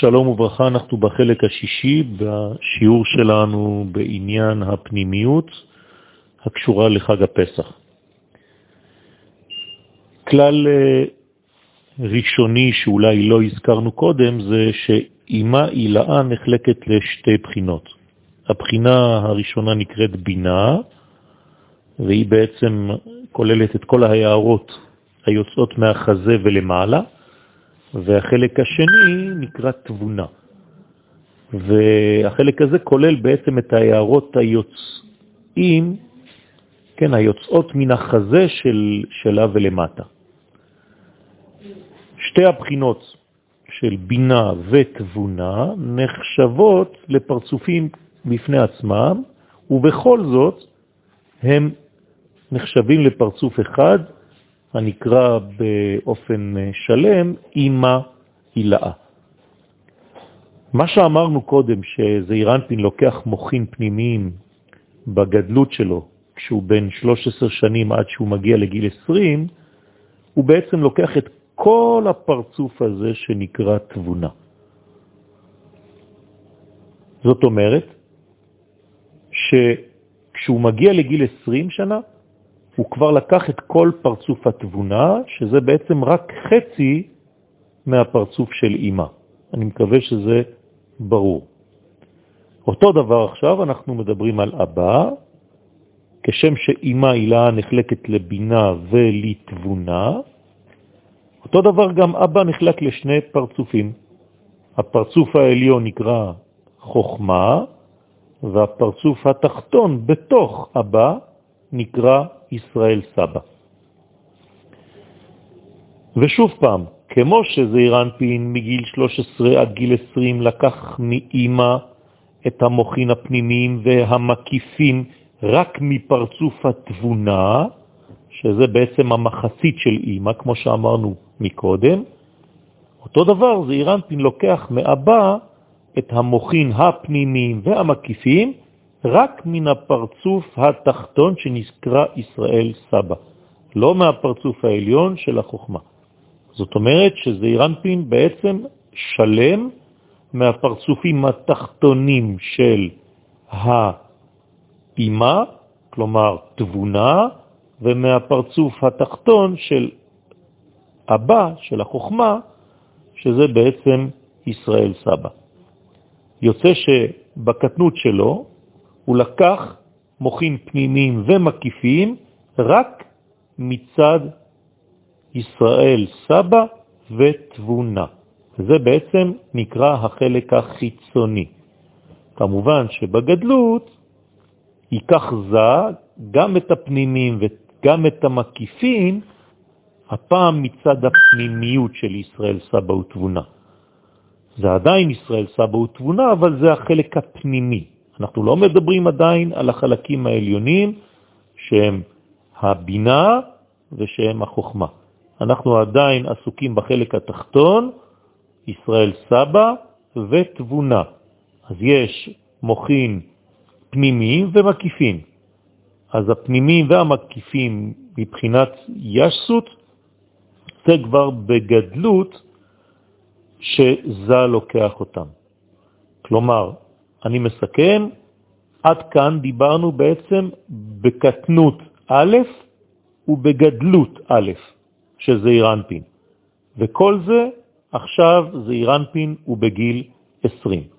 שלום וברכה, אנחנו בחלק השישי בשיעור שלנו בעניין הפנימיות הקשורה לחג הפסח. כלל אה, ראשוני שאולי לא הזכרנו קודם זה שאימה הילאה נחלקת לשתי בחינות. הבחינה הראשונה נקראת בינה, והיא בעצם כוללת את כל ההערות היוצאות מהחזה ולמעלה, והחלק השני נקרא תבונה. והחלק הזה כולל בעצם את ההערות היוצאים, כן, היוצאות מן החזה של, שלה ולמטה. שתי הבחינות של בינה ותבונה נחשבות לפרצופים בפני עצמם, ובכל זאת הם נחשבים לפרצוף אחד הנקרא באופן שלם אימא הילאה. מה שאמרנו קודם, שזעיר אנפין לוקח מוחין פנימיים בגדלות שלו, כשהוא בן 13 שנים עד שהוא מגיע לגיל 20, הוא בעצם לוקח את כל הפרצוף הזה שנקרא תבונה. זאת אומרת, שכשהוא מגיע לגיל 20 שנה, הוא כבר לקח את כל פרצוף התבונה, שזה בעצם רק חצי מהפרצוף של אימא. אני מקווה שזה ברור. אותו דבר עכשיו אנחנו מדברים על אבא, כשם שאימא הילה נחלקת לבינה ולתבונה, אותו דבר גם אבא נחלק לשני פרצופים. הפרצוף העליון נקרא חוכמה, והפרצוף התחתון בתוך אבא נקרא ישראל סבא. ושוב פעם, כמו שזעיר אנפין מגיל 13 עד גיל 20 לקח מאימא את המוחין הפנימיים והמקיפים רק מפרצוף התבונה, שזה בעצם המחצית של אימא, כמו שאמרנו מקודם, אותו דבר זעיר אנפין לוקח מאבא את המוחין הפנימיים והמקיפים רק מן הפרצוף התחתון שנקרא ישראל סבא, לא מהפרצוף העליון של החוכמה. זאת אומרת שזעירנפין בעצם שלם מהפרצופים התחתונים של האימה, כלומר תבונה, ומהפרצוף התחתון של הבא, של החוכמה, שזה בעצם ישראל סבא. יוצא שבקטנות שלו הוא לקח מוחים פנימיים ומקיפיים רק מצד ישראל סבא ותבונה. זה בעצם נקרא החלק החיצוני. כמובן שבגדלות ייקח זה גם את הפנימיים וגם את המקיפים, הפעם מצד הפנימיות של ישראל סבא ותבונה. זה עדיין ישראל סבא ותבונה, אבל זה החלק הפנימי. אנחנו לא מדברים עדיין על החלקים העליונים שהם הבינה ושהם החוכמה. אנחנו עדיין עסוקים בחלק התחתון, ישראל סבא ותבונה. אז יש מוחין פנימיים ומקיפים. אז הפנימיים והמקיפים מבחינת ישסות, זה כבר בגדלות שזה לוקח אותם. כלומר, אני מסכם, עד כאן דיברנו בעצם בקטנות א' ובגדלות א', שזה אירנפין. וכל זה עכשיו זה אירנפין ובגיל 20.